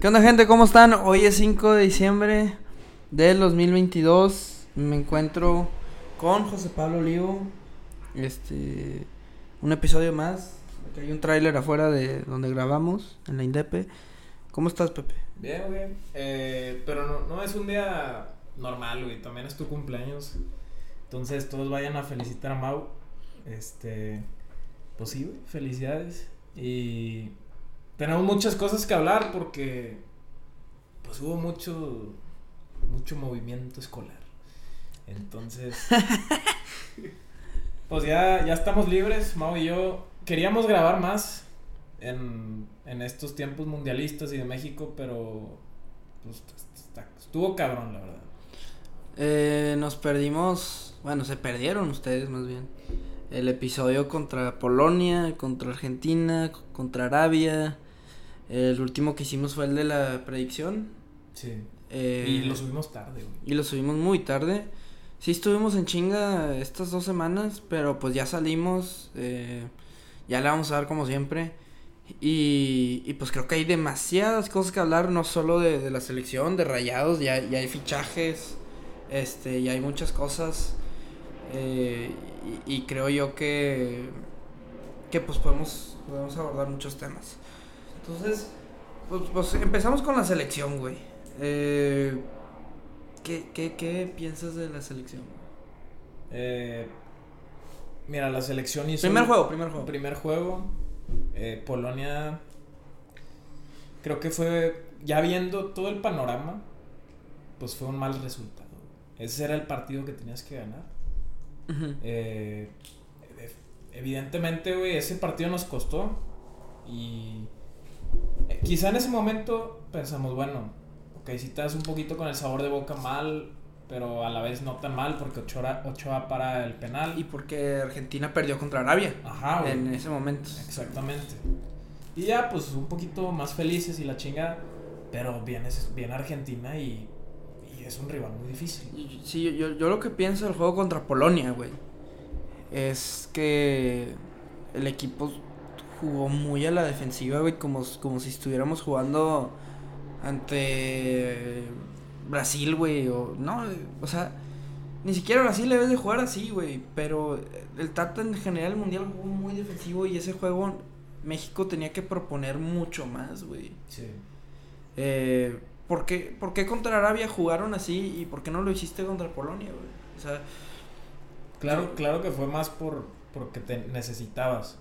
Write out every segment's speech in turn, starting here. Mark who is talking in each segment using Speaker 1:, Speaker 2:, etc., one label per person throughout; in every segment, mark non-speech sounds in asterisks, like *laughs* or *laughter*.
Speaker 1: ¿Qué onda gente? ¿Cómo están? Hoy es 5 de diciembre del 2022. Me encuentro con José Pablo Olivo. Este, un episodio más. Aquí hay un tráiler afuera de donde grabamos, en la Indepe. ¿Cómo estás, Pepe?
Speaker 2: Bien, bien. Eh, pero no, no es un día normal, güey. También es tu cumpleaños. Entonces todos vayan a felicitar a Mau. Este, pues sí, güey. Felicidades. Y tenemos muchas cosas que hablar porque pues hubo mucho mucho movimiento escolar. Entonces, *laughs* pues ya, ya estamos libres, Mau y yo. Queríamos grabar más en, en estos tiempos mundialistas y de México, pero pues, estuvo cabrón, la verdad.
Speaker 1: Eh, nos perdimos, bueno, se perdieron ustedes más bien. El episodio contra Polonia, contra Argentina, contra Arabia. El último que hicimos fue el de la predicción.
Speaker 2: Sí.
Speaker 1: Eh,
Speaker 2: y lo subimos tarde, güey.
Speaker 1: Y lo subimos muy tarde. Sí estuvimos en chinga estas dos semanas, pero pues ya salimos. eh, ya le vamos a dar como siempre. Y, y pues creo que hay demasiadas cosas que hablar, no solo de, de la selección, de rayados, ya, ya hay fichajes, este, ya hay muchas cosas. eh, y, y creo yo que, que pues podemos, podemos abordar muchos temas. Entonces, pues, pues empezamos con la selección, güey. Eh, ¿qué, qué, ¿Qué piensas de la selección?
Speaker 2: Eh, mira, la selección hizo.
Speaker 1: Primer juego, primer juego.
Speaker 2: Primer juego. eh, Polonia. Creo que fue. Ya viendo todo el panorama. Pues fue un mal resultado. Ese era el partido que tenías que ganar. Eh, ev- evidentemente, güey, ese partido nos costó. Y. eh, quizá en ese momento pensamos, bueno, ok, si te das un poquito con el sabor de boca mal. Pero a la vez no tan mal porque Ochoa, Ochoa para el penal.
Speaker 1: Y porque Argentina perdió contra Arabia
Speaker 2: Ajá, güey.
Speaker 1: en ese momento.
Speaker 2: Exactamente. Y ya, pues un poquito más felices y la chinga. Pero viene, viene Argentina y, y es un rival muy difícil.
Speaker 1: Sí, yo, yo lo que pienso del juego contra Polonia, güey, es que el equipo jugó muy a la defensiva, güey, como, como si estuviéramos jugando ante Brasil, güey, o no, o sea, ni siquiera Brasil debes de jugar así, güey, pero el Tata en general el mundial jugó muy defensivo y ese juego México tenía que proponer mucho más, güey.
Speaker 2: Sí.
Speaker 1: Eh, ¿por, qué, por qué contra Arabia jugaron así y por qué no lo hiciste contra Polonia, güey? O sea,
Speaker 2: Claro, claro que fue más por porque te necesitabas.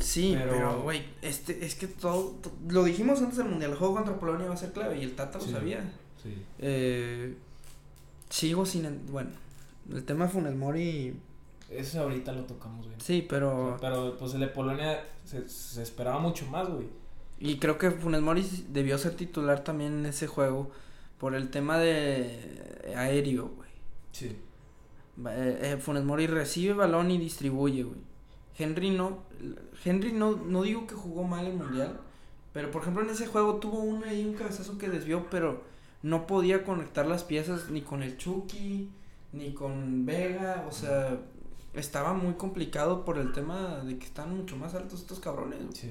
Speaker 1: Sí,
Speaker 2: Pero-
Speaker 1: güey, este, es que todo, to- lo dijimos antes del Mundial, el juego contra Polonia va a ser clave y el Tata lo
Speaker 2: Sí.
Speaker 1: sabía.
Speaker 2: Sí.
Speaker 1: Eh, sigo sin, en- bueno, el tema Funes Mori,
Speaker 2: Eso ahorita lo tocamos, güey.
Speaker 1: sí, pero,
Speaker 2: Pero pues el de Polonia se, se esperaba mucho más, güey.
Speaker 1: y creo que Funes Mori debió ser titular también en ese juego por el tema de aéreo, güey.
Speaker 2: Sí.
Speaker 1: Eh, eh, Funes Mori recibe balón y distribuye, güey. Henry no, Henry no, no digo que jugó mal el mundial, pero por ejemplo en ese juego tuvo uno ahí un cabezazo que desvió, pero no podía conectar las piezas ni con el Chucky, ni con Vega, o sea, estaba muy complicado por el tema de que están mucho más altos estos cabrones.
Speaker 2: Sí.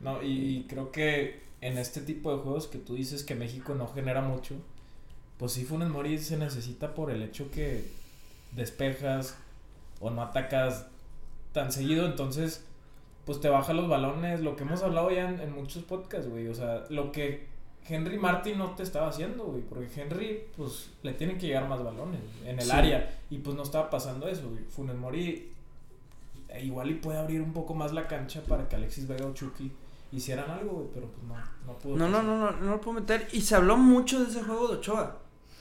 Speaker 2: No, y, y creo que en este tipo de juegos que tú dices que México no genera mucho, pues sí Funes Mori se necesita por el hecho que despejas o no atacas tan seguido, entonces pues te baja los balones, lo que hemos hablado ya en, en muchos podcasts, güey, o sea, lo que Henry Martin no te estaba haciendo, güey, porque Henry pues le tienen que llegar más balones en el
Speaker 1: Sí.
Speaker 2: área y pues no estaba pasando eso, güey. Funes Mori eh, igual y puede abrir un poco más la cancha para que Alexis Vega o Chucky hicieran algo, güey, pero pues no, no pudo.
Speaker 1: No, no, no, no, no lo puedo meter. Y se habló mucho de ese juego de Ochoa.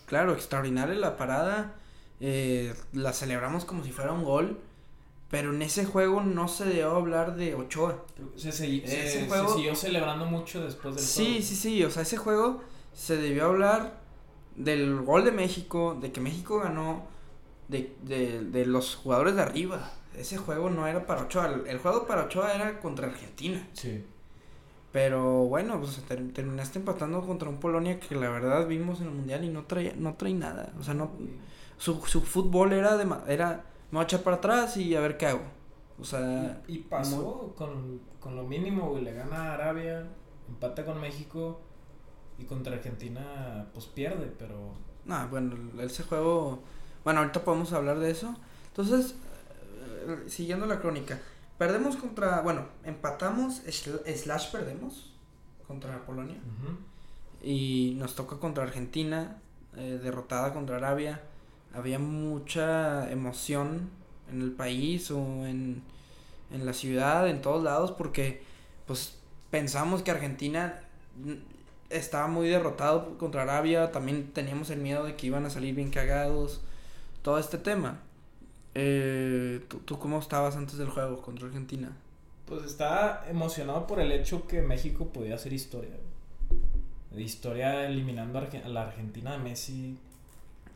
Speaker 1: Claro, extraordinaria la parada. eh, la celebramos como si fuera un gol. Pero en ese juego no se debió hablar de Ochoa.
Speaker 2: Se, se-
Speaker 1: Ese
Speaker 2: se
Speaker 1: juego-
Speaker 2: siguió celebrando mucho después del
Speaker 1: Sí,
Speaker 2: juego.
Speaker 1: sí, sí. O sea, ese juego se debió hablar del gol de México, de que México ganó, de, de, de los jugadores de arriba. Ese juego no era para Ochoa. El, el juego para Ochoa era contra Argentina.
Speaker 2: Sí.
Speaker 1: Pero bueno, pues ter- terminaste empatando contra un Polonia que la verdad vimos en el mundial y no trae, no trae nada. O sea, no, su, su fútbol era de era me voy a echar para atrás y a ver qué hago. O sea,
Speaker 2: Y pasó con, con lo mínimo, güey. Le gana a Arabia, empata con México. Y contra Argentina, pues pierde, pero.
Speaker 1: No, bueno, ese juego. Bueno, ahorita podemos hablar de eso. Entonces, eh, siguiendo la crónica. Perdemos contra. Bueno, empatamos, slash perdemos contra Polonia. Y nos toca contra Argentina, eh, derrotada contra Arabia. Había mucha emoción en el país o en, en la ciudad, en todos lados, porque pues pensamos que Argentina estaba muy derrotado contra Arabia, también teníamos el miedo de que iban a salir bien cagados, todo este tema. Eh, ¿tú, cómo estabas antes del juego contra Argentina?
Speaker 2: Pues estaba emocionado por el hecho que México podía hacer historia. Historia eliminando a la Argentina de Messi.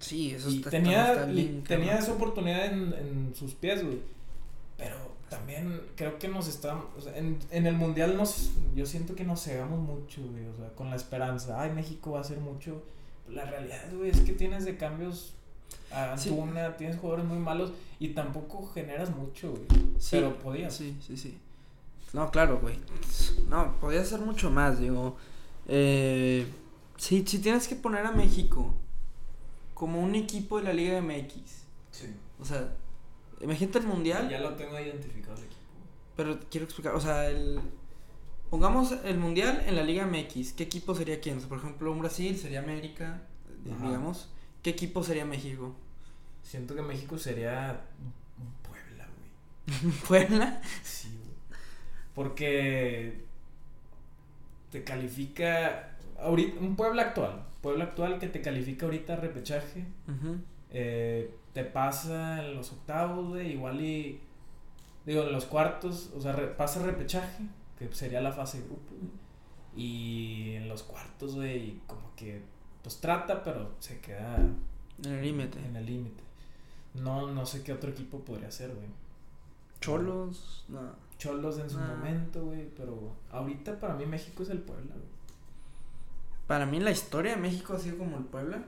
Speaker 1: Sí, eso
Speaker 2: y tenía, tenía esa oportunidad en, en sus pies, güey. Pero también creo que nos estamos. en, en, el mundial nos. Yo siento que nos cegamos mucho, güey. O sea, con la esperanza. Ay, México va a hacer mucho. La realidad, güey, es que tienes de cambios a Antuna, tienes jugadores muy malos y tampoco generas mucho, güey. pero podías.
Speaker 1: Sí, sí, sí. No, claro, güey. No, podías hacer mucho más, digo. Eh, sí, sí tienes que poner a México como un equipo de la Liga MX. Sí. O sea, imagínate el mundial.
Speaker 2: Ya lo tengo identificado el equipo.
Speaker 1: Pero quiero explicar, o sea, el. Pongamos el mundial en la Liga MX. ¿Qué equipo sería quién? por ejemplo, un Brasil sería América, digamos. ¿Qué equipo sería México?
Speaker 2: Siento que México sería Puebla, güey. *laughs*
Speaker 1: ¿Puebla?
Speaker 2: Sí, güey. Porque te califica ahorita un Puebla actual. Puebla actual que te califica ahorita repechaje. eh, te pasa en los octavos, güey, igual y digo, en los cuartos, o sea, pasa repechaje, que sería la fase de grupo, Y en los cuartos, güey, como que pues trata, pero se queda
Speaker 1: en el límite.
Speaker 2: En el límite. No, no sé qué otro equipo podría ser, güey.
Speaker 1: Cholos, no.
Speaker 2: Cholos en su momento, güey, pero ahorita para mí México es el Puebla, güey.
Speaker 1: Para mí la historia de México ha sido como el Puebla,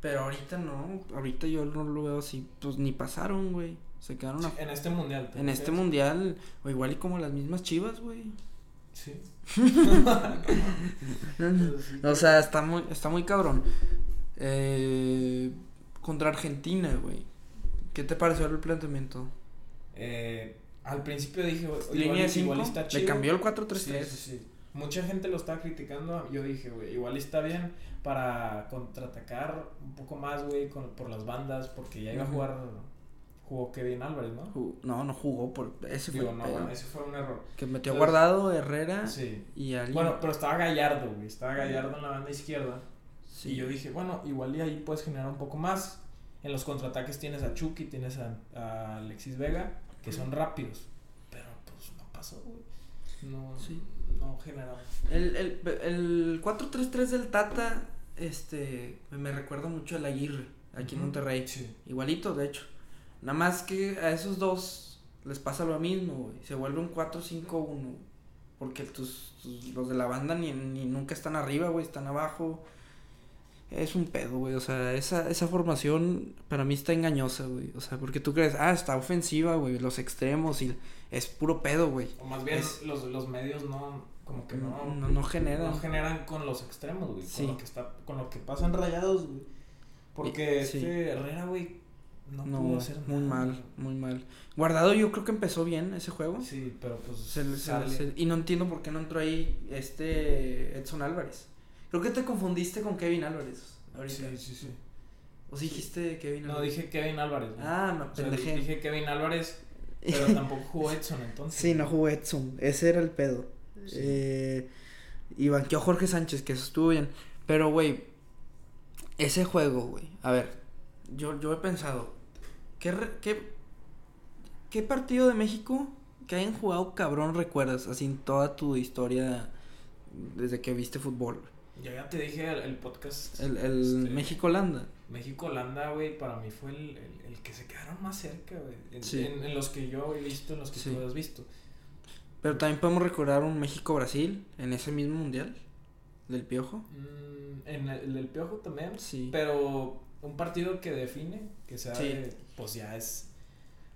Speaker 1: pero ahorita no, ahorita yo no lo veo así, pues ni pasaron, güey. Se quedaron
Speaker 2: En este mundial.
Speaker 1: En este mundial, o igual y como las mismas chivas, güey.
Speaker 2: Sí. *laughs* *laughs*
Speaker 1: o sea, está muy, está muy cabrón. Eh, contra Argentina, güey. ¿Qué te pareció el planteamiento?
Speaker 2: Eh, al principio dije,
Speaker 1: línea igual, está chido. Le cambió el 4-3-3.
Speaker 2: Sí, sí, sí. Mucha gente lo está criticando. Yo dije, güey, igual está bien para contraatacar un poco más, güey, por las bandas, porque ya iba a jugar jugó Kevin Álvarez, ¿no?
Speaker 1: no, no jugó por ese
Speaker 2: fue no, ese fue un error.
Speaker 1: Que metió guardado Herrera
Speaker 2: sí.
Speaker 1: y alguien.
Speaker 2: Bueno, pero estaba Gallardo, güey, estaba Gallardo en la banda izquierda. Sí. Y yo dije, bueno, igual y ahí puedes generar un poco más. En los contraataques tienes a Chucky, tienes a, Alexis Vega, que son rápidos. Pero pues no pasó, güey. No, sí. no generaron.
Speaker 1: El, el, el 4-3-3 del Tata, este, me recuerda mucho al Aguirre, aquí en Monterrey. Sí. Igualito, de hecho. Nada más que a esos dos les pasa lo mismo, güey. Se vuelve un 4-5-1. Porque tus, los de la banda ni, ni nunca están arriba, güey, están abajo. Es un pedo, güey. O sea, esa, esa formación para mí está engañosa, güey. O sea, porque tú crees, ah, está ofensiva, güey, los extremos y es puro pedo, güey.
Speaker 2: O más bien los, los medios no, como que no,
Speaker 1: no, no generan.
Speaker 2: No generan con los extremos, güey. Con lo que está, con lo que pasan rayados, güey. Porque este Herrera, güey, no, pudo hacer
Speaker 1: muy mal, muy mal. Guardado yo creo que empezó bien ese juego.
Speaker 2: Sí, pero pues
Speaker 1: y no entiendo por qué no entró ahí este Edson Álvarez. Creo que te confundiste con Kevin Álvarez
Speaker 2: ahorita. Sí, sí, sí.
Speaker 1: ¿O sí dijiste Kevin
Speaker 2: Álvarez? No, dije Kevin Álvarez.
Speaker 1: Ah, me pendejé.
Speaker 2: dije Kevin Álvarez, *laughs* pero tampoco jugó Edson entonces.
Speaker 1: Sí, no jugó Edson. Ese era el pedo. Eh, y banqueó Jorge Sánchez, que eso estuvo bien. Pero, güey, ese juego, güey. A ver, yo, yo he pensado, ¿qué, qué, ¿qué partido de México que hayan jugado cabrón recuerdas así en toda tu historia desde que viste fútbol?
Speaker 2: Ya, ya te dije el, podcast.
Speaker 1: El, el este, México-Holanda.
Speaker 2: México-Holanda, güey, para mí fue el, el, que se quedaron más cerca, güey. En, en, los que yo he visto, en los que tú has visto.
Speaker 1: Pero también podemos recordar un México-Brasil en ese mismo mundial. ¿Del Piojo?
Speaker 2: Mm, en el, del Piojo también. Sí. Pero un partido que define, que sea, pues ya es.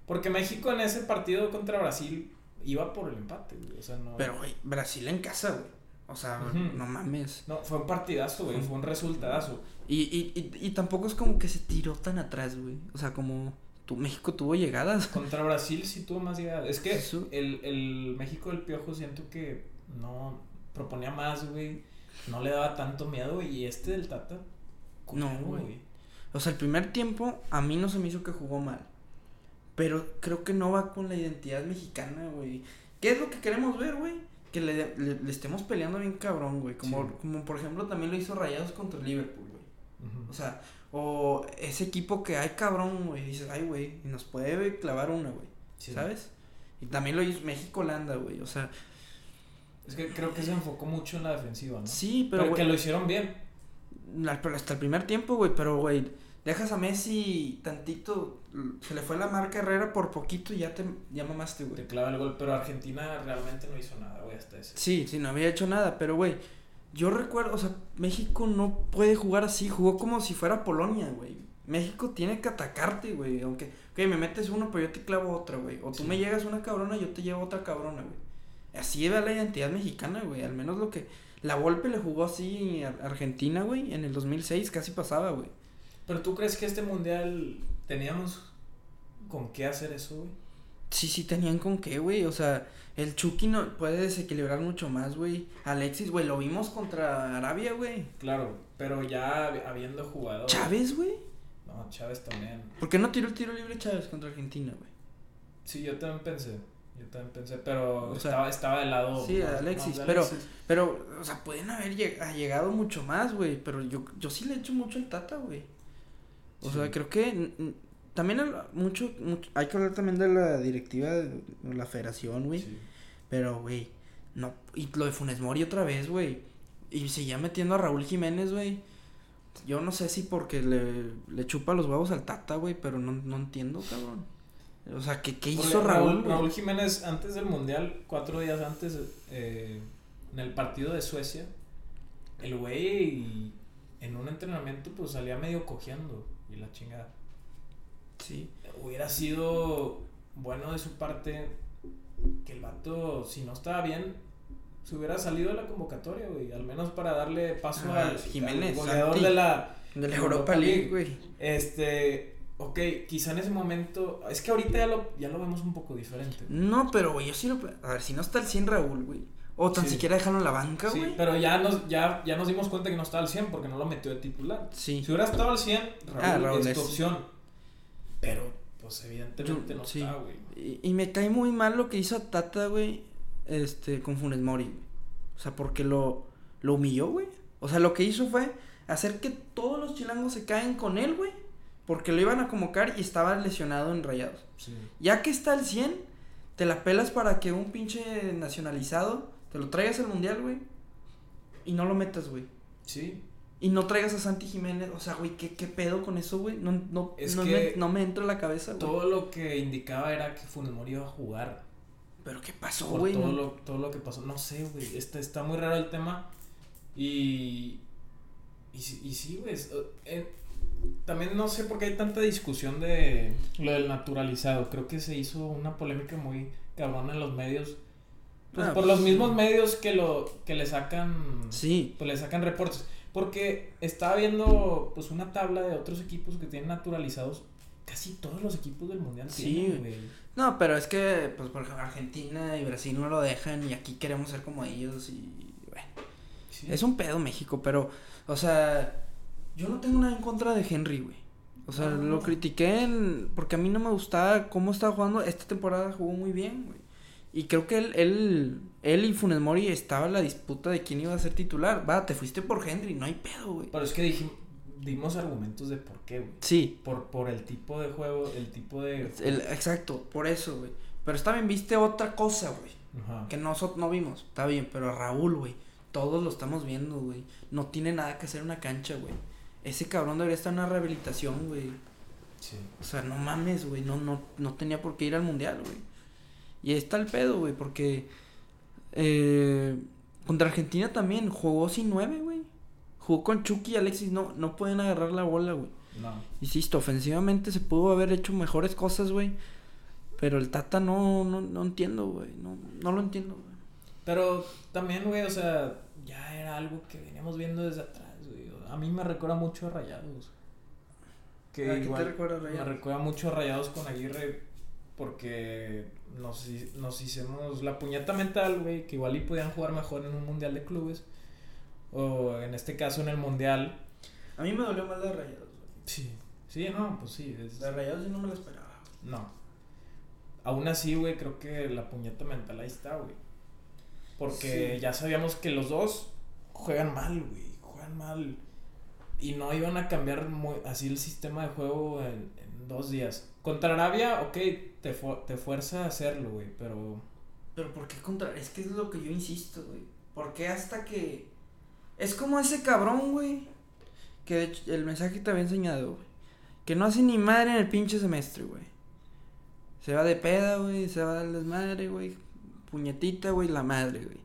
Speaker 2: Porque México en ese partido contra Brasil iba por el empate, güey. O sea, no.
Speaker 1: Pero, güey, Brasil en casa, güey. O sea, no mames.
Speaker 2: No, fue un partidazo, güey. Fue un resultadazo.
Speaker 1: Y, y, y, y tampoco es como que se tiró tan atrás, güey. O sea, como tu México tuvo llegadas.
Speaker 2: Contra Brasil sí tuvo más llegadas. Es que
Speaker 1: Eso.
Speaker 2: el, el México del Piojo siento que no proponía más, güey. No le daba tanto miedo, güey. Y este del Tata.
Speaker 1: No, güey. O sea, el primer tiempo a mí no se me hizo que jugó mal. Pero creo que no va con la identidad mexicana, güey. ¿Qué es lo que queremos ver, güey? Que le, le, le estemos peleando bien cabrón, güey. Como,
Speaker 2: Sí.
Speaker 1: como por ejemplo también lo hizo Rayados contra el Liverpool, güey. O sea, o ese equipo que hay cabrón, güey. Dices, ay, güey, y nos puede clavar una, güey.
Speaker 2: Sí.
Speaker 1: ¿Sabes? Y también lo hizo México-Holanda, güey. O sea,
Speaker 2: Es que creo que se enfocó mucho en la defensiva, ¿no?
Speaker 1: sí,
Speaker 2: pero
Speaker 1: pero,
Speaker 2: que lo hicieron bien.
Speaker 1: la- pero hasta el primer tiempo, güey. Pero, güey, dejas a Messi tantito. Se le fue la marca Herrera por poquito y ya te ya mamaste, güey.
Speaker 2: Te clava el gol. Pero Argentina realmente no hizo nada, güey, hasta ese.
Speaker 1: Sí, sí, no había hecho nada, pero güey, yo recuerdo, o sea, México no puede jugar así, jugó como si fuera Polonia, güey. México tiene que atacarte, güey, aunque, ok, me metes uno, pero yo te clavo otra, güey. O tú
Speaker 2: Sí.
Speaker 1: me llegas una cabrona, yo te llevo otra cabrona, güey. Así era la identidad mexicana, güey, al menos lo que... La Volpe le jugó así a Argentina, güey, en el 2006, casi pasaba, güey.
Speaker 2: Pero tú crees que este mundial teníamos con qué hacer eso, güey?
Speaker 1: Sí, sí tenían con qué, güey. O sea, el Chucky no puede desequilibrar mucho más, güey. Alexis, güey, lo vimos contra Arabia, güey.
Speaker 2: Claro, pero ya hab- habiendo jugado.
Speaker 1: Chávez, güey.
Speaker 2: No, Chávez también.
Speaker 1: ¿Por qué no tiró el tiro libre Chávez contra Argentina, güey?
Speaker 2: Sí, yo también pensé. Yo también pensé, pero
Speaker 1: O sea,
Speaker 2: estaba, estaba de lado.
Speaker 1: sí,
Speaker 2: más-
Speaker 1: Alexis,
Speaker 2: más de
Speaker 1: pero-
Speaker 2: Alexis.
Speaker 1: Pero, o sea, pueden haber lleg- ha llegado mucho más, güey. Pero yo, yo sí le echo mucho al Tata, güey. O
Speaker 2: Sí.
Speaker 1: sea, creo que también mucho, mucho- hay que hablar también de la directiva de la federación, güey.
Speaker 2: Sí.
Speaker 1: Pero, güey, no. Y lo de Funes Mori otra vez, güey. Y seguía metiendo a Raúl Jiménez, güey. Yo no sé si porque le, le chupa los huevos al Tata, güey, pero no, no entiendo, cabrón. O sea, ¿qué, qué hizo Raúl?
Speaker 2: Raúl Jiménez, antes del mundial, cuatro días antes, eh, en el partido de Suecia, el güey en un entrenamiento pues salía medio cojeando y la chingada.
Speaker 1: Sí.
Speaker 2: Hubiera sido bueno de su parte que el vato, si no estaba bien, se hubiera salido de la convocatoria, güey. Al menos para darle paso
Speaker 1: Ah,
Speaker 2: al,
Speaker 1: Jiménez,
Speaker 2: al goleador de la,
Speaker 1: De la Europa League, güey.
Speaker 2: Este, ok, quizá en ese momento, es que ahorita ya lo, ya lo vemos un poco diferente.
Speaker 1: No, pero, güey, yo sí lo. A ver, si no está el 100 Raúl, güey. O tan
Speaker 2: Sí.
Speaker 1: siquiera dejarlo en la banca,
Speaker 2: Sí,
Speaker 1: güey.
Speaker 2: pero ya nos, ya, ya nos dimos cuenta que no estaba al 100 porque no lo metió de titular.
Speaker 1: Sí.
Speaker 2: Si hubiera estado al 100, Raúl,
Speaker 1: Ah, Raúl
Speaker 2: es tu opción. Pero, pues evidentemente
Speaker 1: Yo-
Speaker 2: no
Speaker 1: sí.
Speaker 2: está, güey.
Speaker 1: Y, y me cae muy mal lo que hizo Tata, güey. Este, con Funes Mori. O sea, porque lo, lo humilló, güey. O sea, lo que hizo fue hacer que todos los chilangos se caen con él, güey. Porque lo iban a convocar y estaba lesionado en rayados.
Speaker 2: Sí.
Speaker 1: Ya que está al 100, te la pelas para que un pinche nacionalizado te lo traigas al mundial, güey. Y no lo metas, güey.
Speaker 2: Sí.
Speaker 1: Y no traigas a Santi Jiménez. O sea, güey, ¿qué, qué pedo con eso, güey? No, no,
Speaker 2: Es
Speaker 1: no,
Speaker 2: que
Speaker 1: me, no me entra en la cabeza, güey.
Speaker 2: Todo lo que indicaba era que Funes Mori iba a jugar.
Speaker 1: Pero ¿qué pasó,
Speaker 2: por
Speaker 1: güey?
Speaker 2: todo,
Speaker 1: No-
Speaker 2: lo, todo lo que pasó. No sé, güey. Está, está muy raro el tema. Y. Y, sí- y sí, güey. eh, también no sé por qué hay tanta discusión de lo del naturalizado. Creo que se hizo una polémica muy cabrona en los medios. Pues
Speaker 1: Ah,
Speaker 2: por
Speaker 1: pues,
Speaker 2: los mismos medios que lo que le sacan
Speaker 1: Sí.
Speaker 2: pues le sacan reportes. Porque estaba viendo pues una tabla de otros equipos que tienen naturalizados. Casi todos los equipos del mundial
Speaker 1: Sí,
Speaker 2: tienen, güey.
Speaker 1: No, pero es que, pues, por ejemplo, Argentina y Brasil no lo dejan y aquí queremos ser como ellos y, bueno,
Speaker 2: Sí.
Speaker 1: es un pedo México, pero, o sea, yo no tengo nada en contra de Henry, güey. O sea,
Speaker 2: no,
Speaker 1: lo critiqué en- porque a mí no me gustaba cómo estaba jugando. Esta temporada jugó muy bien, güey. Y creo que él, él, él y Funes Mori estaba en la disputa de quién iba a ser titular. Va, te fuiste por Henry, no hay pedo, güey.
Speaker 2: Pero es que dijim- dimos argumentos de por qué, güey.
Speaker 1: Sí,
Speaker 2: Por, por el tipo de juego, el tipo de...
Speaker 1: el, exacto, por eso, güey. Pero está bien, viste otra cosa, güey.
Speaker 2: Ajá.
Speaker 1: Que nosotros no vimos, está bien, pero Raúl, güey, todos lo estamos viendo, güey. No tiene nada que hacer una cancha, güey. Ese cabrón debería estar en una rehabilitación, güey.
Speaker 2: Sí.
Speaker 1: O sea, no mames, güey, no, no, no tenía por qué ir al mundial, güey. Y ahí está el pedo, güey, porque eh, contra Argentina también jugó sin nueve, güey. Jugó con Chucky y Alexis, no, no pueden agarrar la bola, güey.
Speaker 2: No.
Speaker 1: Insisto, ofensivamente se pudo haber hecho mejores cosas, güey. Pero el Tata no, no, no entiendo, güey. No, no lo entiendo, güey.
Speaker 2: Pero también, güey, o sea, ya era algo que veníamos viendo desde atrás, güey. A mí me recuerda mucho a Rayados.
Speaker 1: Que ¿A igual, te recuerda a Rayados?
Speaker 2: Me recuerda mucho a Rayados con Aguirre porque nos, nos hicimos la puñeta mental, güey, que igual y podían jugar mejor en un mundial de clubes. O en este caso en el mundial.
Speaker 1: A mí me dolió más de Rayados, güey.
Speaker 2: Sí, sí, no, pues sí.
Speaker 1: De Rayados yo no me lo esperaba.
Speaker 2: No. Aún así, güey, creo que la puñeta mental ahí está, güey. Porque ya sabíamos que los dos juegan mal, güey. Juegan mal. Y no iban a cambiar así el sistema de juego en, dos días. Contra Arabia, ok, te, te fuerza a hacerlo, güey, pero...
Speaker 1: Pero ¿por qué contra...? Es que es lo que yo insisto, güey. ¿Por qué hasta que... Es como ese cabrón, güey. Que de hecho, el mensaje te había enseñado, güey. Que no hace ni madre en el pinche semestre, güey. Se va de peda, güey. Se va del desmadre, güey. Puñetita, güey, la madre, güey.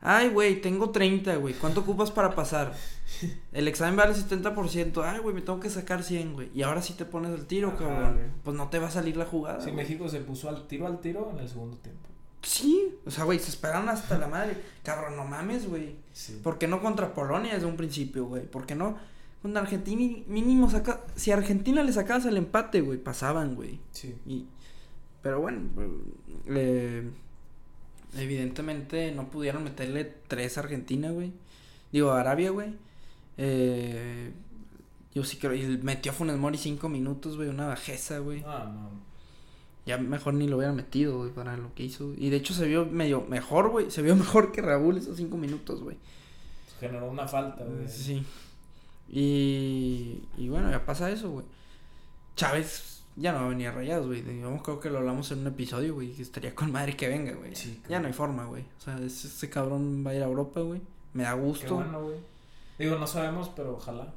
Speaker 1: Ay, güey, tengo 30, güey. ¿Cuánto ocupas para pasar? *laughs* El examen vale 70%. Ay, güey, me tengo que sacar 100, güey. Y ahora sí te pones el tiro, cabrón. Pues no te va a salir la jugada.
Speaker 2: Sí, México se puso al tiro al tiro en el segundo tiempo.
Speaker 1: Sí, o sea, güey, se esperaron hasta la madre. Cabrón, no mames, güey. Sí. ¿Por qué no contra Polonia desde un principio, güey? ¿Por qué no? Con Argentina mínimo saca... Si a Argentina le sacabas el empate, güey, pasaban, güey.
Speaker 2: Sí.
Speaker 1: Y... Pero bueno, eh evidentemente no pudieron meterle tres a Argentina, güey. Digo, a Arabia, güey. Eh, yo sí creo. Y metió a Funes Mori cinco minutos, güey. Una bajeza, güey.
Speaker 2: Ah, no.
Speaker 1: Ya mejor ni lo hubieran metido, güey, para lo que hizo. Y de hecho se vio medio mejor, güey. Se vio mejor que Raúl esos cinco minutos, güey.
Speaker 2: Generó una falta, güey.
Speaker 1: Sí. Y, y bueno, ya pasa eso, güey. Chávez ya no va a venir a Rayados, güey. Yo creo que lo hablamos en un episodio, güey. Que estaría con madre que venga, güey. Ya no hay forma, güey. O sea, ese, cabrón va a ir a Europa, güey. Me da gusto. Qué
Speaker 2: bueno, güey. Digo, no sabemos, pero ojalá.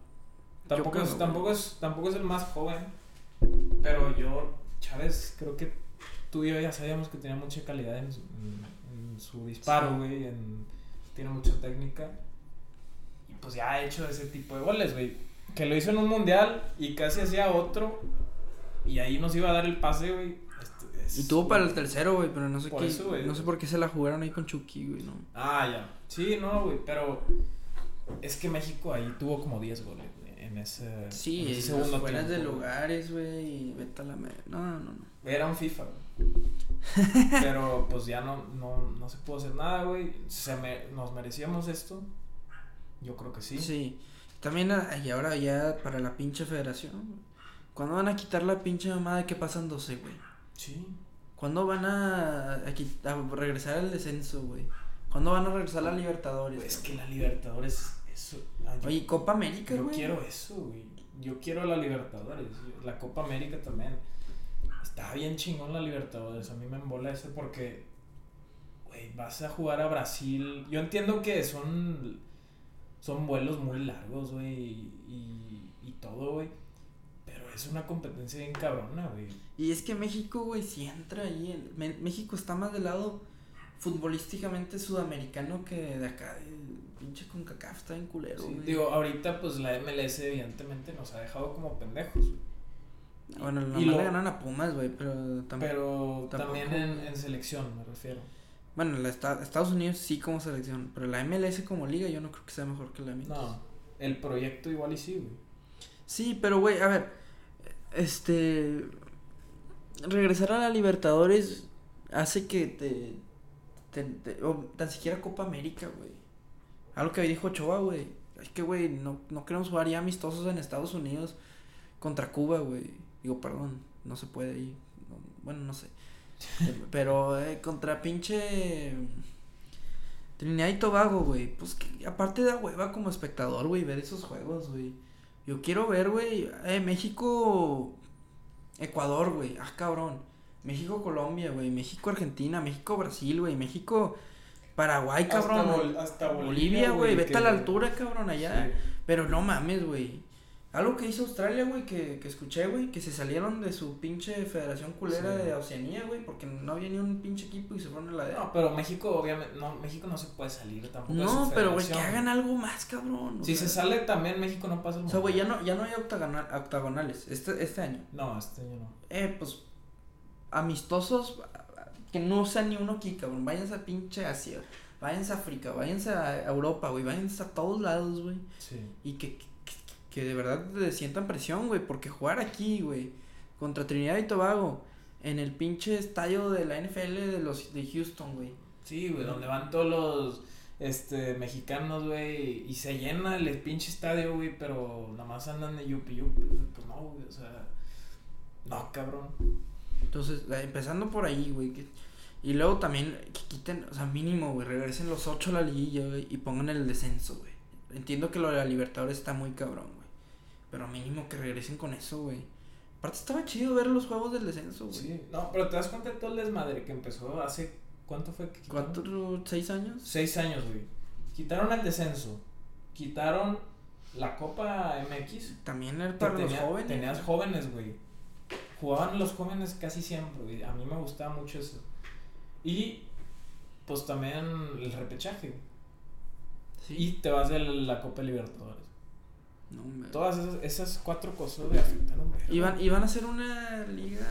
Speaker 2: Tampoco, es, tampoco, es, tampoco es el más joven. Pero yo, Chávez, creo que tú y yo ya sabíamos que tenía mucha calidad en, su disparo, güey. Tiene mucha técnica. Y pues ya ha hecho ese tipo de goles, güey. Que lo hizo en un mundial y casi hacía otro y ahí nos iba a dar el pase, güey.
Speaker 1: Este, y tuvo para el tercero, güey, pero no sé qué. no sé por qué se la jugaron ahí con Chucky, güey, ¿no?
Speaker 2: Ah, ya. Sí, no, güey, pero es que México ahí tuvo como 10 goles, güey, en ese,
Speaker 1: sí, en ese segundo tiempo. de lugares, güey, y vete a la... No, no, no.
Speaker 2: Era un FIFA, güey. *laughs* pero pues ya no, no, no se pudo hacer nada, güey. Se me, nos merecíamos esto. Yo creo que sí.
Speaker 1: Sí. También, ah, y ahora ya para la pinche federación, ¿Cuándo van a quitar la pinche mamada que pasan 12, güey?
Speaker 2: Sí.
Speaker 1: ¿Cuándo van a, a, regresar al descenso, güey? ¿Cuándo van a regresar a la Libertadores?
Speaker 2: Es que la Libertadores, eso.
Speaker 1: Oye, Copa América,
Speaker 2: güey. Yo quiero eso, güey. Yo quiero la Libertadores. La Copa América también. Está bien chingón la Libertadores. A mí me embola eso porque, güey, vas a jugar a Brasil. Yo entiendo que son, son vuelos muy largos, güey, y, y todo, güey es una competencia bien cabrona, güey.
Speaker 1: Y es que México, güey, si entra ahí. México está más del lado futbolísticamente sudamericano que de acá. El pinche con CACAF está en culero,
Speaker 2: Digo, ahorita, pues la MLS, evidentemente, nos ha dejado como pendejos,
Speaker 1: Bueno, no le ganan a Pumas, güey, pero.
Speaker 2: Pero también en, selección, me refiero.
Speaker 1: Bueno, la Estados Unidos sí como selección, pero la MLS como liga yo no creo que sea mejor que la MLS.
Speaker 2: No, el proyecto igual y sí, güey.
Speaker 1: Sí, pero güey, a ver, este regresar a la Libertadores hace que te, te, o tan siquiera Copa América, güey. Algo que dijo Ochoa, güey. Es que, güey, no, no queremos jugar ya amistosos en Estados Unidos contra Cuba, güey. Digo, perdón, no se puede ahí. bueno, no sé. *laughs* Pero eh, contra pinche Trinidad y Tobago, güey. Pues que aparte da hueva como espectador, güey, ver esos juegos, güey. Yo quiero ver, güey, eh, México, Ecuador, güey, ah, cabrón. México, Colombia, güey, México, Argentina, México, Brasil, güey, México, Paraguay, cabrón.
Speaker 2: Hasta,
Speaker 1: Bolivia, güey, vete a la altura, cabrón, allá. Pero no mames, güey. Algo que hizo Australia, güey, que, que escuché, güey, que se salieron de su pinche federación culera de Oceanía, güey, porque no había ni un pinche equipo y se fueron a la de.
Speaker 2: No, pero México, obviamente, no, México no se puede salir tampoco.
Speaker 1: No, pero, güey, que hagan algo más, cabrón.
Speaker 2: Si se sale también, México no pasa
Speaker 1: el O sea, güey, ya no, ya no hay octagonales este, este año.
Speaker 2: No, este año no.
Speaker 1: Eh, pues, amistosos, que no sean ni uno aquí, cabrón. Vayas a pinche Asia. váyanse a África, váyanse a Europa, güey, váyanse a todos lados, güey.
Speaker 2: Sí.
Speaker 1: Y que, que, de verdad le sientan presión, güey, porque jugar aquí, güey, contra Trinidad y Tobago, en el pinche estadio de la NFL de los de Houston, güey.
Speaker 2: Sí, güey, donde van todos los este mexicanos, güey, y se llena el pinche estadio, güey, pero nada más andan de yupi yupi, pues no, güey, o sea, no, cabrón.
Speaker 1: Entonces, eh, empezando por ahí, güey, que y luego también que quiten, o sea, mínimo, güey, regresen los ocho a la liguilla, güey, y pongan el descenso, güey. Entiendo que lo de la Libertadores está muy cabrón, güey. Pero mínimo que regresen con eso, güey. Aparte estaba chido ver los juegos del descenso, güey.
Speaker 2: Sí, no, pero te das cuenta de todo el desmadre que empezó hace, ¿cuánto fue? que quitaron?
Speaker 1: ¿Cuatro, seis años?
Speaker 2: Seis años, güey. Quitaron el descenso, quitaron la Copa MX.
Speaker 1: También era para los
Speaker 2: tenía-
Speaker 1: jóvenes.
Speaker 2: Tenías jóvenes, güey. Jugaban los jóvenes casi siempre, güey. A mí me gustaba mucho eso. Y pues también el repechaje.
Speaker 1: Sí.
Speaker 2: Y te vas de la Copa Libertadores.
Speaker 1: No,
Speaker 2: Todas esas, esas cuatro cosas afectaron. verga.
Speaker 1: Iban, iban a hacer una liga,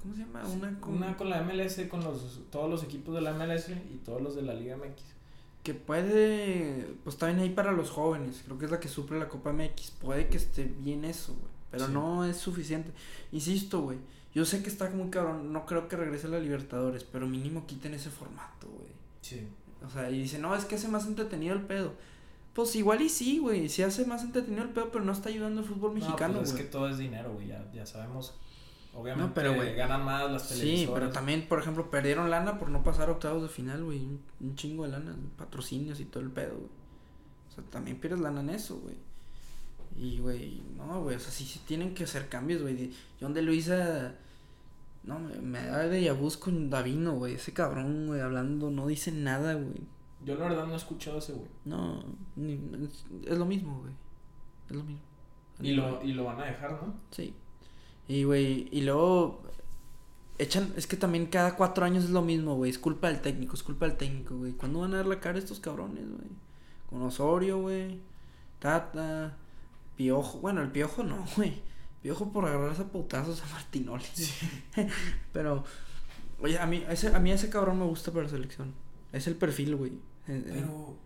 Speaker 1: ¿cómo se llama? Una con,
Speaker 2: Una con la MLS, con los, todos los equipos de la MLS y todos los de la Liga MX.
Speaker 1: que puede, pues también ahí para los jóvenes, creo que es la que suple la Copa MX, puede que esté bien eso, güey, pero
Speaker 2: Sí.
Speaker 1: no es suficiente. Insisto, güey, yo sé que está muy cabrón, no creo que regrese a la Libertadores, pero mínimo quiten ese formato, güey.
Speaker 2: Sí.
Speaker 1: O sea, y dicen, no, es que hace más entretenido el pedo. Pues igual y sí, güey, sí hace más entretenido el pedo, pero no está ayudando al fútbol mexicano,
Speaker 2: no, pues es que todo es dinero, güey, ya, ya sabemos. Obviamente
Speaker 1: No, pero, güey,
Speaker 2: ganan más las
Speaker 1: Sí,
Speaker 2: televisoras.
Speaker 1: pero también, por ejemplo, perdieron lana por no pasar octavos de final, güey. Un, un chingo de lana, patrocinios y todo el pedo, güey. O sea, también pierdes lana en eso, güey. Y, güey, no, güey, o sea, sí, sí tienen que hacer cambios, güey. De- John de Luisa, no, me, me da de yabús con Davino, güey. Ese cabrón, güey, hablando, no dice nada, güey.
Speaker 2: Yo la verdad no he escuchado ese, güey.
Speaker 1: No, ni- es, lo mismo, güey. Es lo mismo.
Speaker 2: Y lo, y lo van a dejar, ¿no?
Speaker 1: Sí. Y, güey, y luego echan, es que también cada cuatro años es lo mismo, güey. Es culpa del técnico, es culpa del técnico, güey. ¿Cuándo van a dar la cara estos cabrones, güey? Con Osorio, güey. Tata, Piojo. Bueno, el Piojo no, *laughs* güey. Piojo por agarrarse a putazos a Martinoli. *laughs* Pero, oye, a mí, ese, a mí ese cabrón me gusta para la selección. Es el perfil, güey. Eh, eh,
Speaker 2: Pero,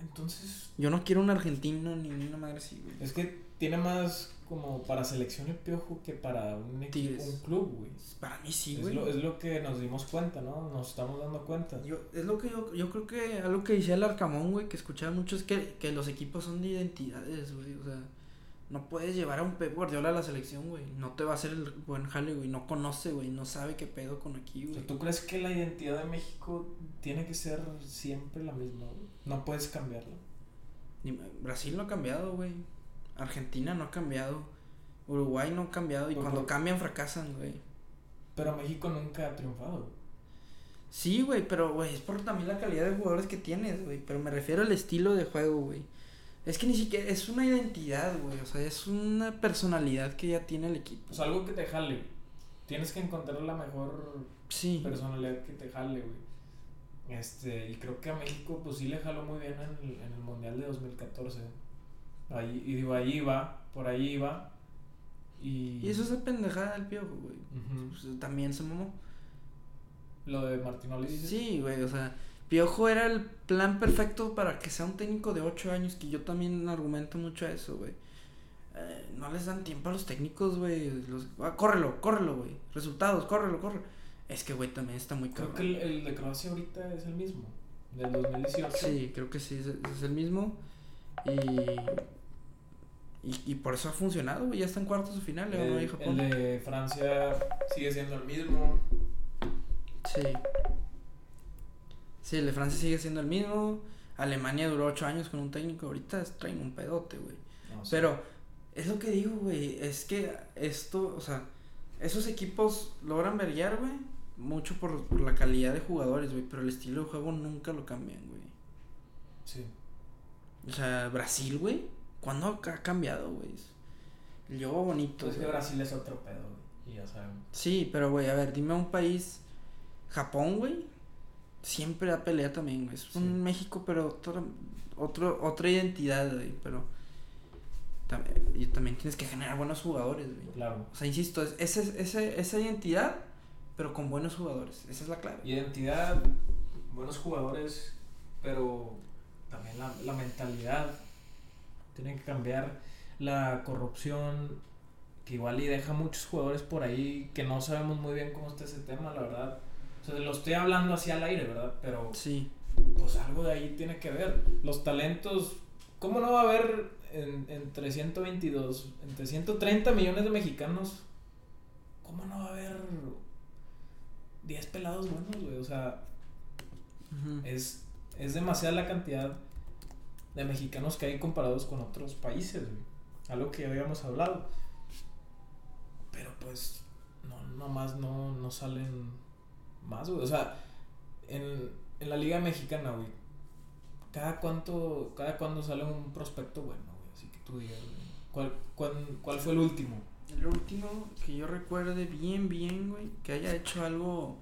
Speaker 2: entonces,
Speaker 1: Yo no quiero un argentino ni una madre así, güey.
Speaker 2: es que tiene más como para selección el piojo que para un equipo, un club, güey.
Speaker 1: Para mí sí,
Speaker 2: es,
Speaker 1: güey.
Speaker 2: lo, es lo que nos dimos cuenta, ¿no? Nos estamos dando cuenta.
Speaker 1: Yo, es lo que yo, yo creo que algo que decía el Arcamón, güey, que escuchaba mucho es que, que los equipos son de identidades, güey. O sea, no puedes llevar a un Pep Guardiola a la selección, güey. No te va a hacer el buen jale, güey. No conoce, güey. No sabe qué pedo con aquí,
Speaker 2: O sea,
Speaker 1: güey.
Speaker 2: ¿Tú crees que la identidad de México tiene que ser siempre la misma, güey? No puedes cambiarla.
Speaker 1: Brasil no ha cambiado, güey. Argentina no ha cambiado. Uruguay no ha cambiado. Y
Speaker 2: Pues,
Speaker 1: cuando cambian, fracasan, güey.
Speaker 2: Pero México nunca ha triunfado. güey.
Speaker 1: Sí, güey, pero, güey, es por también la calidad de jugadores que tienes, güey. Pero me refiero al estilo de juego, güey. Es que ni siquiera es una identidad, güey. O sea, es una personalidad que ya tiene el equipo.
Speaker 2: Pues algo que te jale. Tienes que encontrar la mejor
Speaker 1: Sí.
Speaker 2: personalidad que te jale, güey. Este, y creo que a México, pues sí le jaló muy bien en el, en el Mundial de 2014. Ahí, y digo, ahí iba, por ahí iba. Y,
Speaker 1: Y eso es la pendejada del piojo, güey. Pues, también se mamó.
Speaker 2: Lo de Martinoli dices.
Speaker 1: Sí, güey, o sea, Piojo era el plan perfecto para que sea un técnico de 8 años, que yo también argumento mucho a eso, güey. Eh, no les dan tiempo a los técnicos, güey. Los, ah, córrelo, córrelo, güey. Resultados, córrelo, córrelo. Es que, güey, también está muy
Speaker 2: Creo
Speaker 1: cabrón.
Speaker 2: que el, el de Croacia ahorita es el mismo. Del 2018.
Speaker 1: Sí, creo que sí, es, es el mismo. Y, y, y por eso ha funcionado, güey. Ya está en cuartos de final,
Speaker 2: El,
Speaker 1: Japón.
Speaker 2: el de Francia sigue siendo el mismo.
Speaker 1: Sí. Sí, el de Francia sigue siendo el mismo. Alemania duró ocho años con un técnico. Ahorita traen un pedote, güey.
Speaker 2: No, sí.
Speaker 1: Pero es lo que digo, güey. Es que esto, o sea, esos equipos logran brillar, güey. Mucho por, por la calidad de jugadores, güey. Pero el estilo de juego nunca lo cambian, güey.
Speaker 2: Sí.
Speaker 1: O sea, Brasil, güey. ¿Cuándo ha cambiado, güey? El juego bonito.
Speaker 2: Pues que
Speaker 1: güey.
Speaker 2: Brasil es otro pedo, güey. Y ya sabemos.
Speaker 1: Sí, pero, güey, a ver, dime un país. Japón, güey. Siempre da pelea también, güey. Es
Speaker 2: Sí.
Speaker 1: un México, pero otro, otro, otra identidad, güey. Pero. tam- Y también tienes que generar buenos jugadores, güey.
Speaker 2: Claro.
Speaker 1: O sea, insisto, es, ese, ese, esa identidad, pero con buenos jugadores. Esa es la clave.
Speaker 2: Identidad, buenos jugadores pero también la, la mentalidad tiene que cambiar. La corrupción, que igual y deja muchos jugadores por ahí que no sabemos muy bien cómo está ese tema, la verdad. O sea, lo estoy hablando así al aire, ¿verdad? Pero
Speaker 1: Sí.
Speaker 2: pues algo de ahí tiene que ver. Los talentos, ¿cómo no va a haber en, entre 122, entre 130 millones de mexicanos? ¿Cómo no va a haber 10 pelados buenos, güey? O sea, es, es demasiada la cantidad de mexicanos que hay comparados con otros países, güey. Algo que ya habíamos hablado. Pero pues, no, nomás no, no salen más, güey. O sea, en, en la liga mexicana, güey. Cada cuánto, cada cuándo sale un prospecto bueno, güey. Así que tú digas, güey. ¿Cuál, cuál, cuál fue el último?
Speaker 1: El último que yo recuerde bien, bien, güey, que haya hecho algo,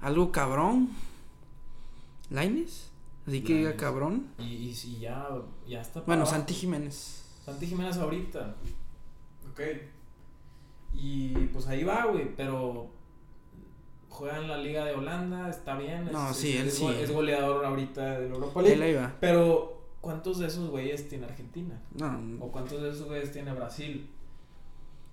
Speaker 1: algo cabrón. ¿Laines? Así que diga cabrón.
Speaker 2: Y, y si ya, ya está.
Speaker 1: Bueno,
Speaker 2: abajo.
Speaker 1: Santi Jiménez.
Speaker 2: Santi Jiménez ahorita. Ok. Y pues ahí va, güey, pero juega en la Liga de Holanda, está bien.
Speaker 1: No,
Speaker 2: es,
Speaker 1: sí,
Speaker 2: es-
Speaker 1: él
Speaker 2: es
Speaker 1: sí.
Speaker 2: Es goleador ahorita del Europa
Speaker 1: Él
Speaker 2: League.
Speaker 1: ahí va.
Speaker 2: Pero, ¿cuántos de esos güeyes tiene Argentina?
Speaker 1: No,
Speaker 2: ¿O cuántos de esos güeyes tiene Brasil?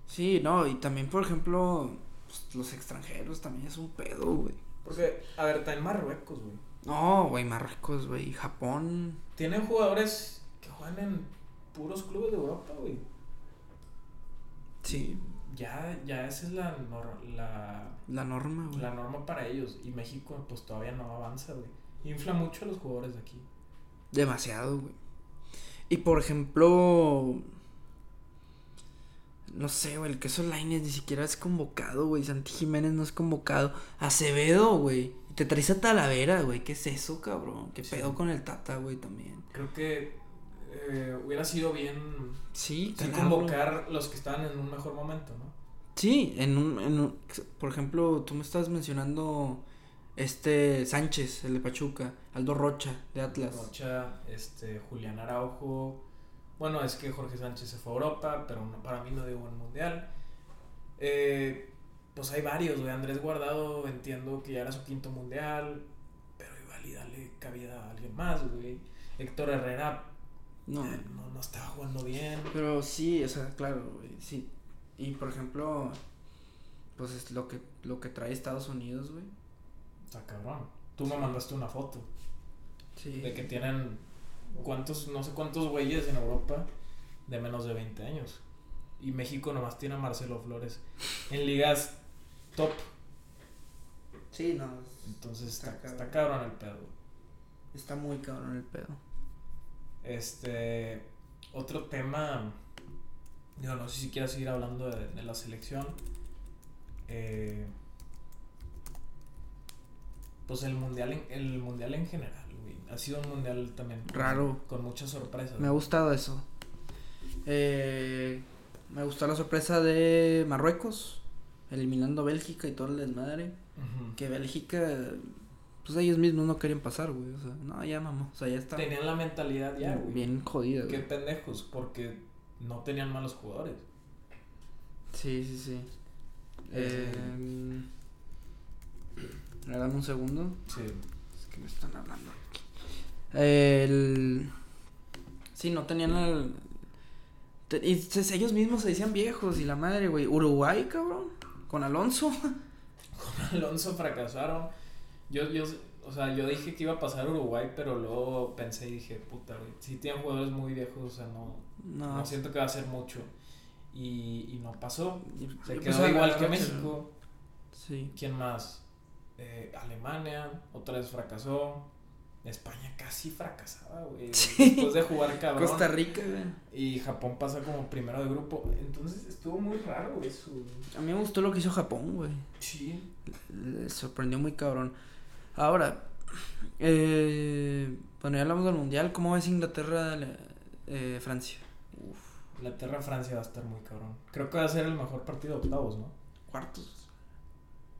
Speaker 1: sí, no, y también, por ejemplo, pues, los extranjeros también es un pedo, güey.
Speaker 2: Porque, a ver, está en Marruecos, güey.
Speaker 1: No, güey, Marruecos, güey, Japón.
Speaker 2: Tienen jugadores que juegan en puros clubes de Europa, güey.
Speaker 1: Sí,
Speaker 2: Ya, ya esa es la, nor- la,
Speaker 1: la norma, güey.
Speaker 2: la norma para ellos. Y México, pues todavía no avanza, güey. Infla mucho a los jugadores de aquí.
Speaker 1: Demasiado, güey. Y por ejemplo. No sé, güey, el queso Lainez ni siquiera es convocado, güey. Santi Jiménez no es convocado. Acevedo, güey. Te traes a Talavera, güey. ¿Qué es eso, cabrón? ¿Qué
Speaker 2: Sí.
Speaker 1: pedo con el Tata, güey, también?
Speaker 2: Creo que eh, hubiera sido bien
Speaker 1: Sí,
Speaker 2: convocar los que estaban en un mejor momento, ¿no?
Speaker 1: Sí, en un, en un- Por ejemplo, tú me estás mencionando. Este Sánchez, el de Pachuca. Aldo Rocha, de Atlas.
Speaker 2: Rocha, este, Julián Araujo. Bueno, es que Jorge Sánchez se fue a Europa, pero no- para mí no dio buen mundial. Eh, pues hay varios, güey. Andrés Guardado, entiendo que ya era su quinto mundial, pero igual y dale cabida a alguien más, güey. Héctor Herrera
Speaker 1: No.
Speaker 2: eh, no, no estaba jugando bien.
Speaker 1: Pero sí, o sea, claro, güey, sí. Y por ejemplo, pues es lo que lo que trae Estados Unidos, güey.
Speaker 2: Está cabrón. Tú me mandaste una foto
Speaker 1: Sí.
Speaker 2: de que tienen cuántos, no sé cuántos güeyes en Europa de menos de 20 años. Y México nomás tiene a Marcelo Flores en ligas top.
Speaker 1: Sí, no.
Speaker 2: Entonces está,
Speaker 1: Está cabrón
Speaker 2: el pedo.
Speaker 1: Está muy cabrón el pedo.
Speaker 2: Este, otro tema, digo, no sé si quieras seguir hablando de, de la selección. Eh, pues el mundial, en, el mundial en general, güey. Ha sido un mundial también
Speaker 1: Raro.
Speaker 2: con muchas sorpresas.
Speaker 1: Me ha gustado eso. Eh, me gustó la sorpresa de Marruecos, eliminando a Bélgica y todo el desmadre. Que Bélgica, pues ellos mismos no querían pasar, güey. O sea, no, ya mamá. O sea, ya está
Speaker 2: Tenían la mentalidad ya, güey.
Speaker 1: bien jodida,
Speaker 2: Qué pendejos, porque no tenían malos jugadores.
Speaker 1: Sí, sí, sí.
Speaker 2: Eh,
Speaker 1: Eh, dame un segundo.
Speaker 2: Sí.
Speaker 1: Es que me están hablando aquí. El... Sí, no tenían el... Y ellos mismos se decían viejos y la madre, güey. Uruguay, cabrón. Con Alonso. *laughs*
Speaker 2: Alonso fracasaron. Yo, yo, o sea, yo dije que iba a pasar Uruguay, pero luego pensé y dije, puta, güey, si tienen jugadores muy viejos, o sea, no,
Speaker 1: No.
Speaker 2: no siento que va a ser mucho. Y, y no pasó. Se
Speaker 1: yo
Speaker 2: quedó
Speaker 1: pensaba
Speaker 2: igual que México.
Speaker 1: Sí.
Speaker 2: ¿Quién más? Eh, Alemania, otra vez fracasó. España casi fracasaba, güey.
Speaker 1: Sí.
Speaker 2: Después de jugar *laughs* cabrón.
Speaker 1: Costa Rica, güey.
Speaker 2: Y Japón pasa como primero de grupo. Entonces estuvo muy raro eso.
Speaker 1: A mí me gustó lo que hizo Japón, güey.
Speaker 2: Sí.
Speaker 1: Le sorprendió muy cabrón. Ahora, eh, bueno, ya hablamos del mundial. ¿Cómo ves Inglaterra, eh, Francia?
Speaker 2: Uf, Inglaterra-Francia va a estar muy cabrón. Creo que va a ser el mejor partido de octavos, ¿no?
Speaker 1: Cuartos.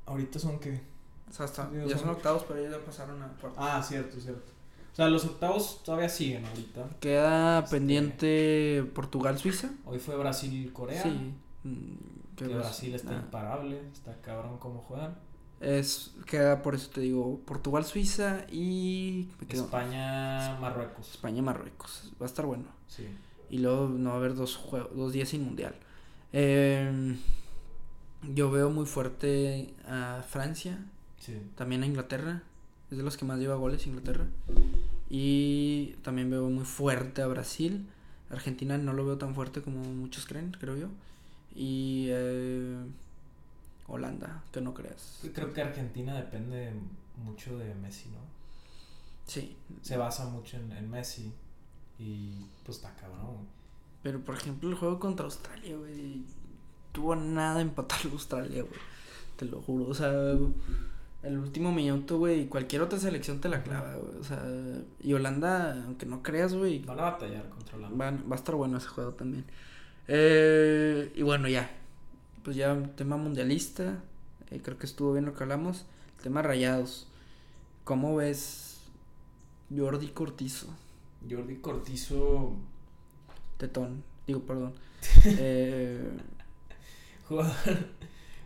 Speaker 2: Ahorita son que.
Speaker 1: O sea, hasta, ya
Speaker 2: son-
Speaker 1: son octavos, pero ellos ya pasaron a cuartos.
Speaker 2: Ah, cierto, cierto. O sea, los octavos todavía siguen ahorita.
Speaker 1: Queda
Speaker 2: Este-
Speaker 1: pendiente Portugal-Suiza.
Speaker 2: Hoy fue Brasil-Corea.
Speaker 1: Sí. Mm,
Speaker 2: Que Brasil está
Speaker 1: ah,
Speaker 2: imparable. Está cabrón cómo juegan.
Speaker 1: Es, queda, por eso te digo, Portugal, Suiza y... me quedo-
Speaker 2: España, Marruecos.
Speaker 1: España, Marruecos. Va a estar bueno.
Speaker 2: Sí.
Speaker 1: Y luego no va a haber dos, juegos, dos días sin mundial. Eh, yo veo muy fuerte a Francia,
Speaker 2: Sí.
Speaker 1: también a Inglaterra. Es de los que más lleva goles Inglaterra. Y también veo muy fuerte a Brasil. Argentina no lo veo tan fuerte como muchos creen, creo yo. Y eh, Holanda, que no creas.
Speaker 2: Creo que Argentina depende mucho de Messi, ¿no?
Speaker 1: Sí,
Speaker 2: Se basa mucho en, en Messi. Y pues está cabrón.
Speaker 1: pero por ejemplo el juego contra Australia, güey. Tuvo nada empatar a *laughs* Australia, güey. Te lo juro. O sea, el último minuto, güey. Cualquier otra selección te la clava, güey. O sea, y Holanda, aunque no creas, güey.
Speaker 2: Van a batallar contra Holanda.
Speaker 1: Va, va a estar bueno ese juego también. Eh, y bueno, ya. Pues ya un tema mundialista. eh, creo que estuvo bien lo que hablamos. El tema rayados. ¿Cómo ves Jordi Cortizo?
Speaker 2: Jordi Cortizo,
Speaker 1: Tetón. Digo, perdón. *laughs* Eh,
Speaker 2: jugador,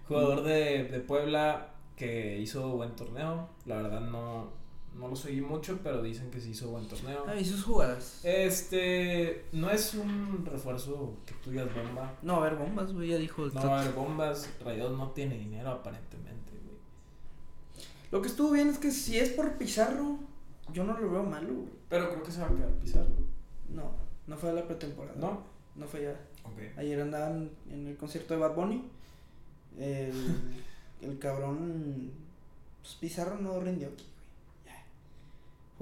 Speaker 2: jugador de, de Puebla que hizo buen torneo. La verdad no, no lo seguí mucho, pero dicen que sí hizo buen torneo.
Speaker 1: ah, y sus jugadas.
Speaker 2: Este, no es un refuerzo que tú digas bomba.
Speaker 1: No, a ver, bombas, güey. Ya dijo el
Speaker 2: No a haber bombas. Rayados no tiene dinero aparentemente, güey.
Speaker 1: Lo que estuvo bien es que si es por Pizarro, yo no lo veo malo, güey.
Speaker 2: Pero creo que se va a quedar Pizarro.
Speaker 1: No, no fue a la pretemporada.
Speaker 2: ¿No?
Speaker 1: No fue ya.
Speaker 2: Ok.
Speaker 1: Ayer andaban en el concierto de Bad Bunny. El, *laughs* el cabrón. Pues Pizarro no rindió aquí.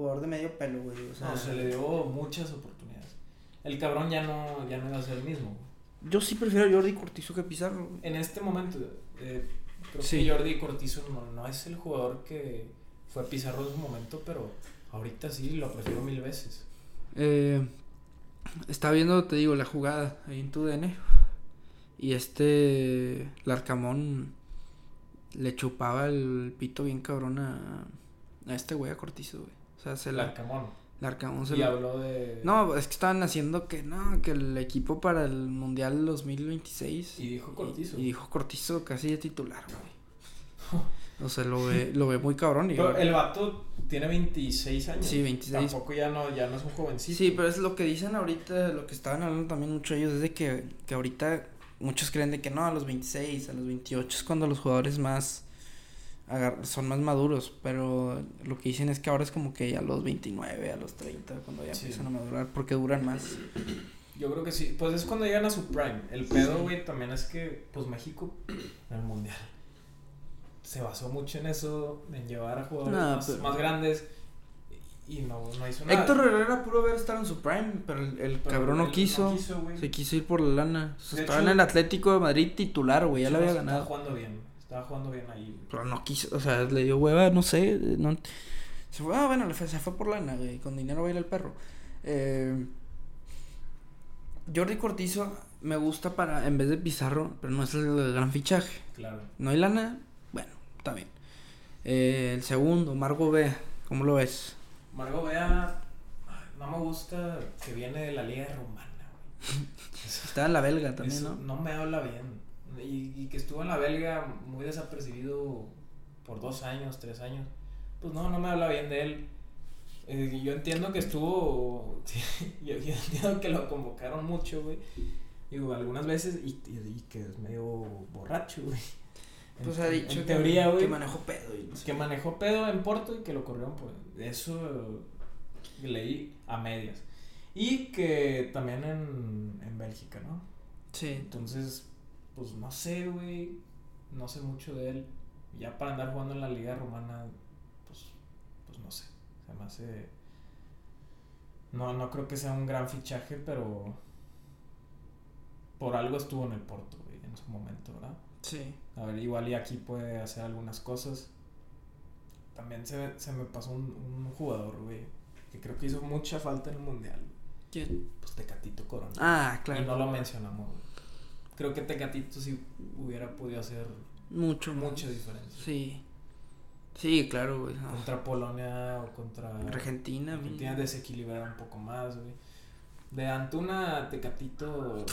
Speaker 1: Jugador de medio pelo, güey. O sea,
Speaker 2: No, se le dio muchas oportunidades. El cabrón ya no, ya no iba a ser el mismo.
Speaker 1: Yo sí prefiero a Jordi Cortizo que Pizarro, güey.
Speaker 2: En este momento, eh, creo
Speaker 1: Sí.
Speaker 2: que Jordi Cortizo no, no es el jugador que fue Pizarro en su momento, pero ahorita sí lo prefiero mil veces.
Speaker 1: Eh, está viendo, te digo, la jugada ahí en tu DN. Y este. Larcamón le chupaba el pito bien cabrón a, a este güey, a Cortizo, güey. O sea, se la.
Speaker 2: Arcamón.
Speaker 1: Larcamón se
Speaker 2: Y
Speaker 1: la.
Speaker 2: habló de.
Speaker 1: No, es que estaban haciendo que no, que el equipo para el Mundial 2026.
Speaker 2: Y dijo Cortizo.
Speaker 1: Y, dijo Cortizo casi de titular, güey. *laughs* O sea, lo ve, lo ve muy cabrón. Y
Speaker 2: Pero el vato tiene 26 años.
Speaker 1: Sí, 26.
Speaker 2: Tampoco ya no, ya no es un jovencito.
Speaker 1: Sí, pero es lo que dicen ahorita, lo que estaban hablando también mucho ellos, es de que, que ahorita muchos creen de que no, a los 26, a los 28 es cuando los jugadores más son más maduros, pero lo que dicen es que ahora es como que a los 29, a los 30, cuando ya
Speaker 2: Sí.
Speaker 1: empiezan a madurar, porque duran más.
Speaker 2: Yo creo que sí. Pues es cuando llegan a su prime. El pedo, güey, también es que, pues México, en *clears throat* el mundial, se basó mucho en eso, en llevar a jugadores
Speaker 1: No,
Speaker 2: más,
Speaker 1: pero-
Speaker 2: más grandes. Y no, no hizo nada.
Speaker 1: Héctor Herrera pudo haber estado en su prime, pero el, el
Speaker 2: Pero
Speaker 1: cabrón no quiso.
Speaker 2: güey.
Speaker 1: Se quiso ir por la lana. O sea,
Speaker 2: De
Speaker 1: estaba
Speaker 2: hecho-
Speaker 1: en el Atlético de Madrid titular, güey, ya lo había ganado.
Speaker 2: jugando bien. Estaba jugando bien ahí. güey.
Speaker 1: Pero no quiso, o sea, le dio hueva, no sé. No, se fue, ah, bueno, se fue por lana, güey. Con dinero baila el perro. Eh, Jordi Cortizo me gusta para, en vez de Pizarro, pero no es el gran fichaje.
Speaker 2: Claro.
Speaker 1: No hay lana, bueno, está bien. Eh, el segundo, Margo B, ¿cómo lo ves?
Speaker 2: Margot Bea, no me gusta que viene de la liga rumana, *laughs*
Speaker 1: Está en la belga también,
Speaker 2: eso
Speaker 1: ¿no?
Speaker 2: me habla bien. Y, y que estuvo en la belga muy desapercibido por dos años, tres años. Pues no, no me habla bien de él. Eh, yo entiendo que estuvo. *laughs* yo, yo entiendo que lo convocaron mucho, güey. Digo, algunas veces. Y, y- que es medio borracho, güey. En-
Speaker 1: Pues ha
Speaker 2: en-
Speaker 1: dicho
Speaker 2: en
Speaker 1: que,
Speaker 2: teoría, güey.
Speaker 1: que manejó pedo y no sé.
Speaker 2: Que manejó pedo en Porto y que lo corrieron por eso leí a medias. Y que también en, en Bélgica, ¿no?
Speaker 1: Sí.
Speaker 2: Entonces, pues no sé, güey. No sé mucho de él. Ya para andar jugando en la liga romana, pues, pues no sé. Se me hace... No, no creo que sea un gran fichaje, pero... Por algo estuvo en el Porto, güey, en su momento, ¿verdad?
Speaker 1: Sí.
Speaker 2: A ver, igual y aquí puede hacer algunas cosas. También se, se me pasó un, un jugador, güey, que creo que hizo mucha falta en el mundial.
Speaker 1: ¿Quién?
Speaker 2: Pues Tecatito Corona.
Speaker 1: Ah, claro.
Speaker 2: Y no lo mencionamos, güey. Creo que Tecatito sí hubiera podido hacer
Speaker 1: Mucho, más.
Speaker 2: mucha diferencia.
Speaker 1: Sí. Sí, claro, güey. no.
Speaker 2: Contra Polonia o contra
Speaker 1: Argentina,
Speaker 2: Argentina desequilibrar un poco más, güey. De Antuna a Tecatito.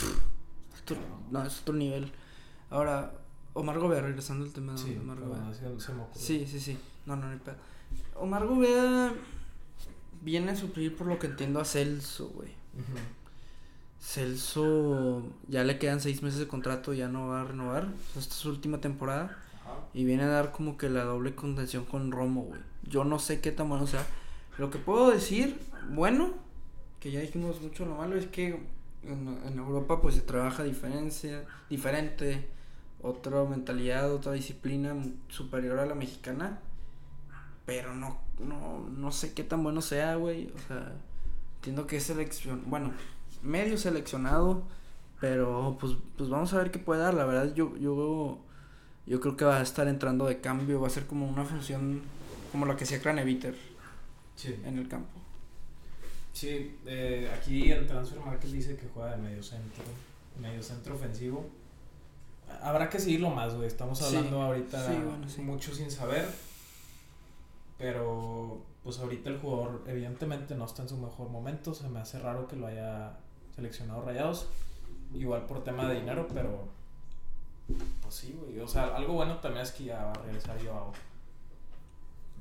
Speaker 1: Otro- no, es otro nivel. Ahora, Omar Gobea, regresando al tema de Omar Gobea.
Speaker 2: bueno, se- se me ocurrió.
Speaker 1: Sí, sí, sí. No, no, no hay pedo. Omar Gobea viene a suplir, por lo que entiendo, a Celso, güey.
Speaker 2: Ujú.
Speaker 1: Celso ya le quedan seis meses de contrato, ya no va a renovar. Esta es su última temporada. Y viene a dar como que la doble contención con Romo, güey. Yo no sé qué tan bueno sea. Lo que puedo decir, bueno, que ya dijimos mucho lo malo, es que en, en Europa pues se trabaja diferencia, diferente, otra mentalidad, otra disciplina superior a la mexicana. Pero no, no, no sé qué tan bueno sea, güey. O sea, entiendo que es selección, bueno, medio seleccionado, pero pues, pues vamos a ver qué puede dar. La verdad, yo, yo, yo creo que va a estar entrando de cambio, va a ser como una función como la que hacía Craneviter
Speaker 2: Sí.
Speaker 1: en el campo.
Speaker 2: Sí, eh, aquí el Transfer Market dice que juega de medio centro, medio centro ofensivo. Habrá que seguirlo más, güey. Estamos
Speaker 1: Sí,
Speaker 2: hablando ahorita
Speaker 1: sí, bueno, sí.
Speaker 2: mucho sin saber. Pero, pues ahorita el jugador evidentemente no está en su mejor momento. Se me hace raro que lo haya seleccionado Rayados. Igual por tema de dinero, pero... Pues sí, güey. O sea, algo bueno también es que ya va a regresar Joao.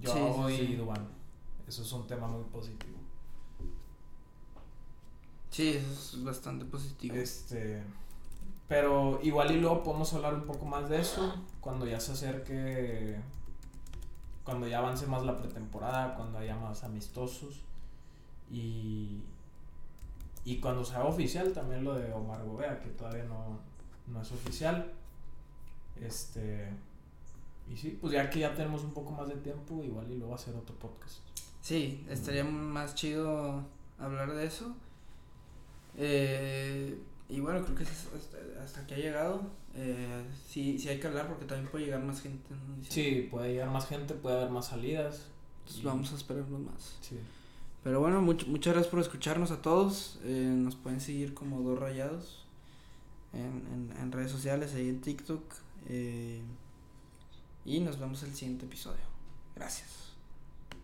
Speaker 2: Joao
Speaker 1: Sí, sí,
Speaker 2: y
Speaker 1: sí.
Speaker 2: Dubán. Eso es un tema muy positivo.
Speaker 1: Sí, eso es bastante positivo.
Speaker 2: Este. Pero igual y luego podemos hablar un poco más de eso cuando ya se acerque. Cuando ya avance más la pretemporada, cuando haya más amistosos. Y. Y cuando se haga oficial también lo de Omar Gobea, que todavía no, no es oficial. Este. Y sí, pues ya que ya tenemos un poco más de tiempo, igual y luego hacer otro podcast.
Speaker 1: Sí, estaría más chido hablar de eso. Eh, y bueno, creo que es hasta, aquí ha llegado. Eh, sí, sí hay que hablar porque también puede llegar más gente.
Speaker 2: Sí, puede llegar más gente, puede haber más salidas.
Speaker 1: pues
Speaker 2: y-
Speaker 1: vamos a esperarnos más.
Speaker 2: Sí.
Speaker 1: Pero bueno, much- muchas gracias por escucharnos a todos. Eh, nos pueden seguir como Dos Rayados en, en, redes sociales, ahí en TikTok. eh, y nos vemos el siguiente episodio. Gracias.